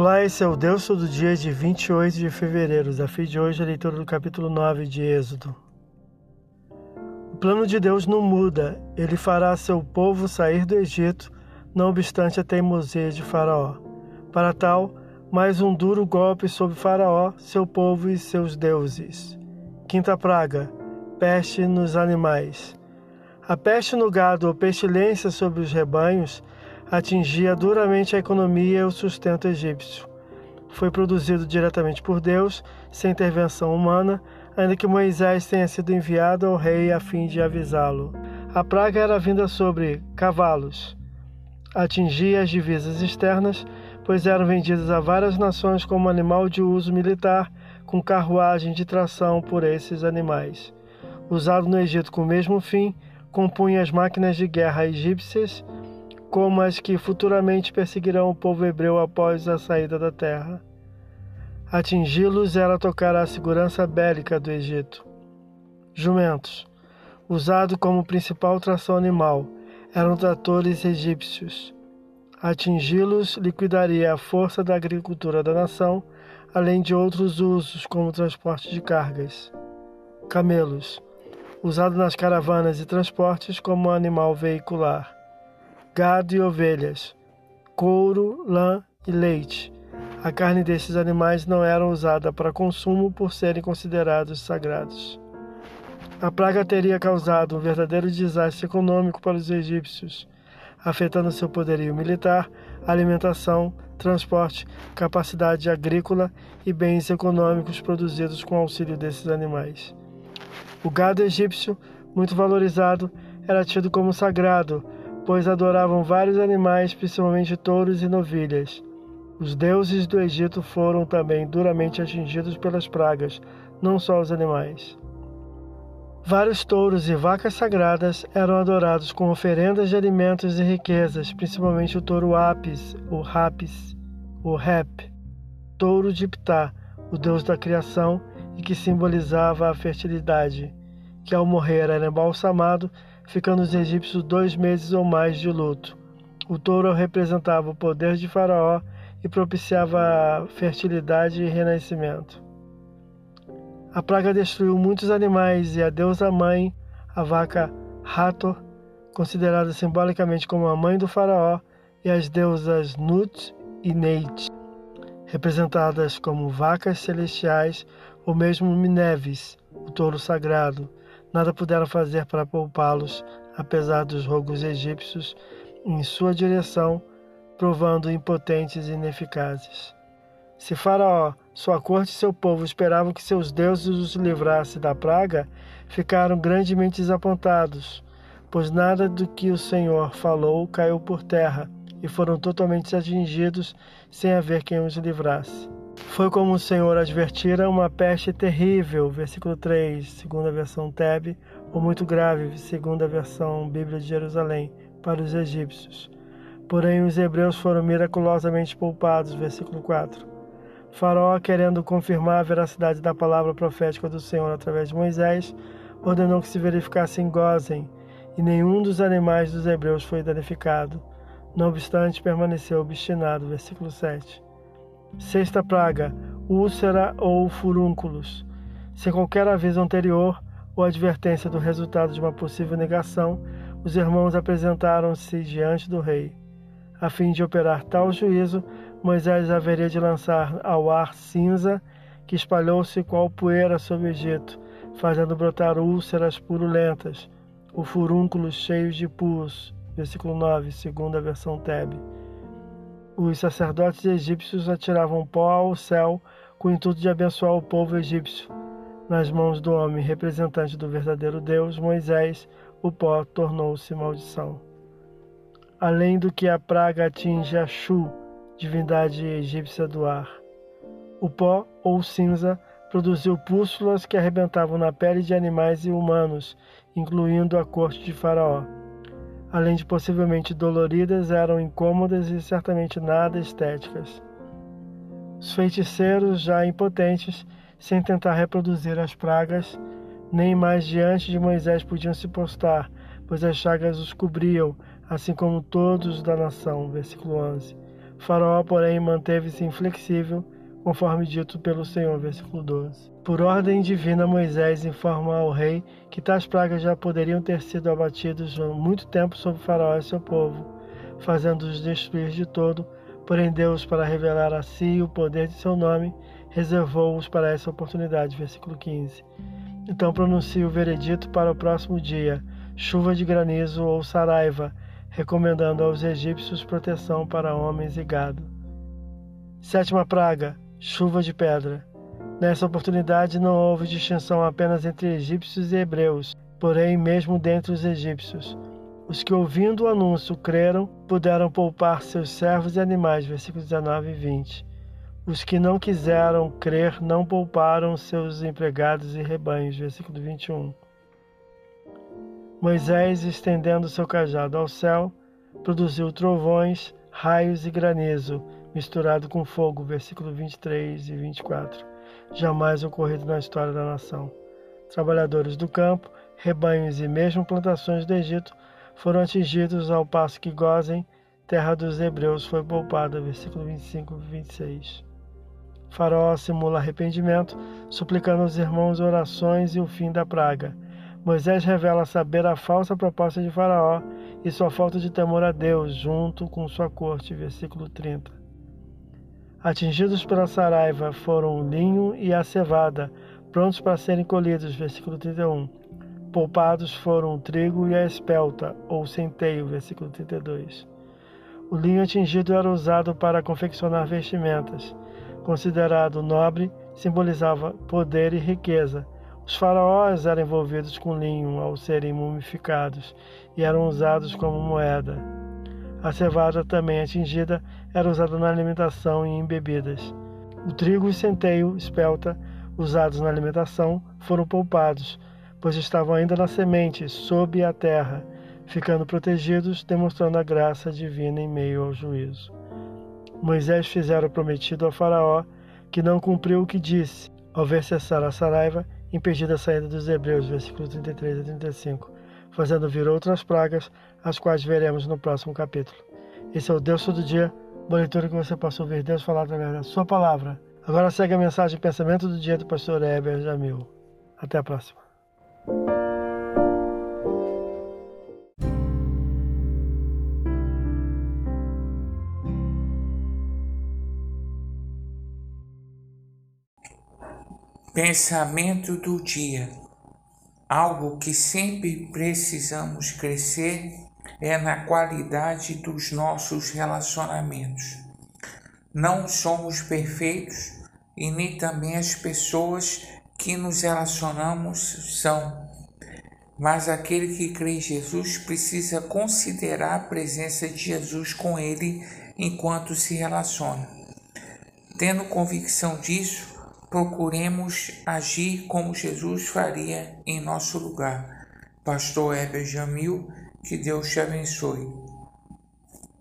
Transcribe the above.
Olá, esse é o Deus Todo Dia de 28 de fevereiro. Fim de hoje é a leitura do capítulo 9 de Êxodo. O plano de Deus não muda. Ele fará seu povo sair do Egito, não obstante a teimosia de Faraó. Para tal, mais um duro golpe sobre Faraó, seu povo e seus deuses. Quinta praga: peste nos animais. A peste no gado ou pestilência sobre os rebanhos atingia duramente a economia e o sustento egípcio. Foi produzido diretamente por Deus, sem intervenção humana, ainda que Moisés tenha sido enviado ao rei a fim de avisá-lo. A praga era vinda sobre cavalos. Atingia as divisas externas, pois eram vendidas a várias nações como animal de uso militar, com carruagem de tração por esses animais. Usado no Egito com o mesmo fim, compunha as máquinas de guerra egípcias como as que futuramente perseguirão o povo hebreu após a saída da terra. Atingi-los era tocar a segurança bélica do Egito. Jumentos, usado como principal tração animal, eram tratores egípcios. Atingi-los liquidaria a força da agricultura da nação, além de outros usos como transporte de cargas. Camelos, usado nas caravanas e transportes como animal veicular gado e ovelhas, couro, lã e leite. A carne desses animais não era usada para consumo por serem considerados sagrados. A praga teria causado um verdadeiro desastre econômico para os egípcios, afetando seu poderio militar, alimentação, transporte, capacidade agrícola e bens econômicos produzidos com auxílio desses animais. O gado egípcio, muito valorizado, era tido como sagrado pois adoravam vários animais, principalmente touros e novilhas. Os deuses do Egito foram também duramente atingidos pelas pragas, não só os animais. Vários touros e vacas sagradas eram adorados com oferendas de alimentos e riquezas, principalmente o touro Apis, o Rapis, o Rep, touro de Ptah, o deus da criação e que simbolizava a fertilidade, que ao morrer era embalsamado ficando os egípcios dois meses ou mais de luto. O touro representava o poder de Faraó e propiciava fertilidade e renascimento. A praga destruiu muitos animais e a deusa mãe, a vaca Hathor, considerada simbolicamente como a mãe do faraó, e as deusas Nut e Neit, representadas como vacas celestiais, ou mesmo Mineves, o touro sagrado, Nada puderam fazer para poupá-los, apesar dos rogos egípcios em sua direção, provando impotentes e ineficazes. Se Faraó, sua corte e seu povo esperavam que seus deuses os livrassem da praga, ficaram grandemente desapontados, pois nada do que o Senhor falou caiu por terra, e foram totalmente atingidos sem haver quem os livrasse. Foi como o Senhor advertira uma peste terrível, versículo 3, segunda versão Teb, ou muito grave, segunda versão Bíblia de Jerusalém, para os egípcios. Porém, os hebreus foram miraculosamente poupados, versículo 4. Faraó, querendo confirmar a veracidade da palavra profética do Senhor através de Moisés, ordenou que se verificassem Gozem, e nenhum dos animais dos hebreus foi danificado. Não obstante, permaneceu obstinado, versículo 7. Sexta praga, úlcera ou furúnculos. Sem qualquer aviso anterior ou advertência do resultado de uma possível negação, os irmãos apresentaram-se diante do rei. A fim de operar tal juízo, Moisés haveria de lançar ao ar cinza que espalhou-se qual poeira sobre o Egito, fazendo brotar úlceras purulentas, ou furúnculos cheios de pus. Versículo 9, segunda versão Tebe. Os sacerdotes egípcios atiravam pó ao céu com o intuito de abençoar o povo egípcio. Nas mãos do homem representante do verdadeiro Deus, Moisés, o pó tornou-se maldição. Além do que a praga atinge a Shu, divindade egípcia do ar. O pó, ou cinza, produziu pústulas que arrebentavam na pele de animais e humanos, incluindo a corte de Faraó além de possivelmente doloridas, eram incômodas e certamente nada estéticas. Os feiticeiros, já impotentes, sem tentar reproduzir as pragas, nem mais diante de Moisés podiam se postar, pois as chagas os cobriam, assim como todos da nação. Versículo 11. Faraó, porém, manteve-se inflexível, conforme dito pelo Senhor. Versículo 12. Por ordem divina, Moisés informa ao rei que tais pragas já poderiam ter sido abatidas há muito tempo sobre Faraó e seu povo, fazendo-os destruir de todo. Porém, Deus, para revelar a si o poder de seu nome, reservou-os para essa oportunidade. Versículo 15. Então pronuncia o veredito para o próximo dia: chuva de granizo ou saraiva, recomendando aos egípcios proteção para homens e gado. Sétima praga: chuva de pedra. Nessa oportunidade não houve distinção apenas entre egípcios e hebreus, porém mesmo dentre os egípcios. Os que ouvindo o anúncio creram puderam poupar seus servos e animais. Versículos 19 e 20. Os que não quiseram crer não pouparam seus empregados e rebanhos. Versículo 21. Moisés, estendendo seu cajado ao céu, produziu trovões, raios e granizo, misturado com fogo. Versículo 23 e 24. Jamais ocorrido na história da nação. Trabalhadores do campo, rebanhos e mesmo plantações do Egito foram atingidos ao passo que Gozem, terra dos hebreus, foi poupada. Versículo 25 e 26. Faraó simula arrependimento, suplicando aos irmãos orações e o fim da praga. Moisés revela saber a falsa proposta de Faraó e sua falta de temor a Deus, junto com sua corte. Versículo 30. Atingidos pela saraiva foram o linho e a cevada, prontos para serem colhidos. Versículo 31. Poupados foram o trigo e a espelta, ou centeio. Versículo 32. O linho atingido era usado para confeccionar vestimentas considerado nobre, simbolizava poder e riqueza. Os faraós eram envolvidos com linho ao serem mumificados e eram usados como moeda. A cevada, também atingida, era usada na alimentação e em bebidas. O trigo e centeio, espelta, usados na alimentação, foram poupados, pois estavam ainda na semente, sob a terra, ficando protegidos, demonstrando a graça divina em meio ao juízo. Moisés fizera o prometido a Faraó, que não cumpriu o que disse, ao ver cessar a saraiva, impedida a saída dos hebreus, versículos 33 a 35, fazendo vir outras pragas, as quais veremos no próximo capítulo. Esse é o Deus todo dia, leitura que você possa ouvir Deus falar através da sua palavra. Agora segue a mensagem e pensamento do dia do pastor Heber Jamil. Até a próxima. Pensamento do dia. Algo que sempre precisamos crescer é na qualidade dos nossos relacionamentos. Não somos perfeitos e nem também as pessoas que nos relacionamos são. Mas aquele que crê em Jesus precisa considerar a presença de Jesus com ele enquanto se relaciona. Tendo convicção disso, procuremos agir como Jesus faria em nosso lugar. Pastor Heber Jamil, que Deus te abençoe.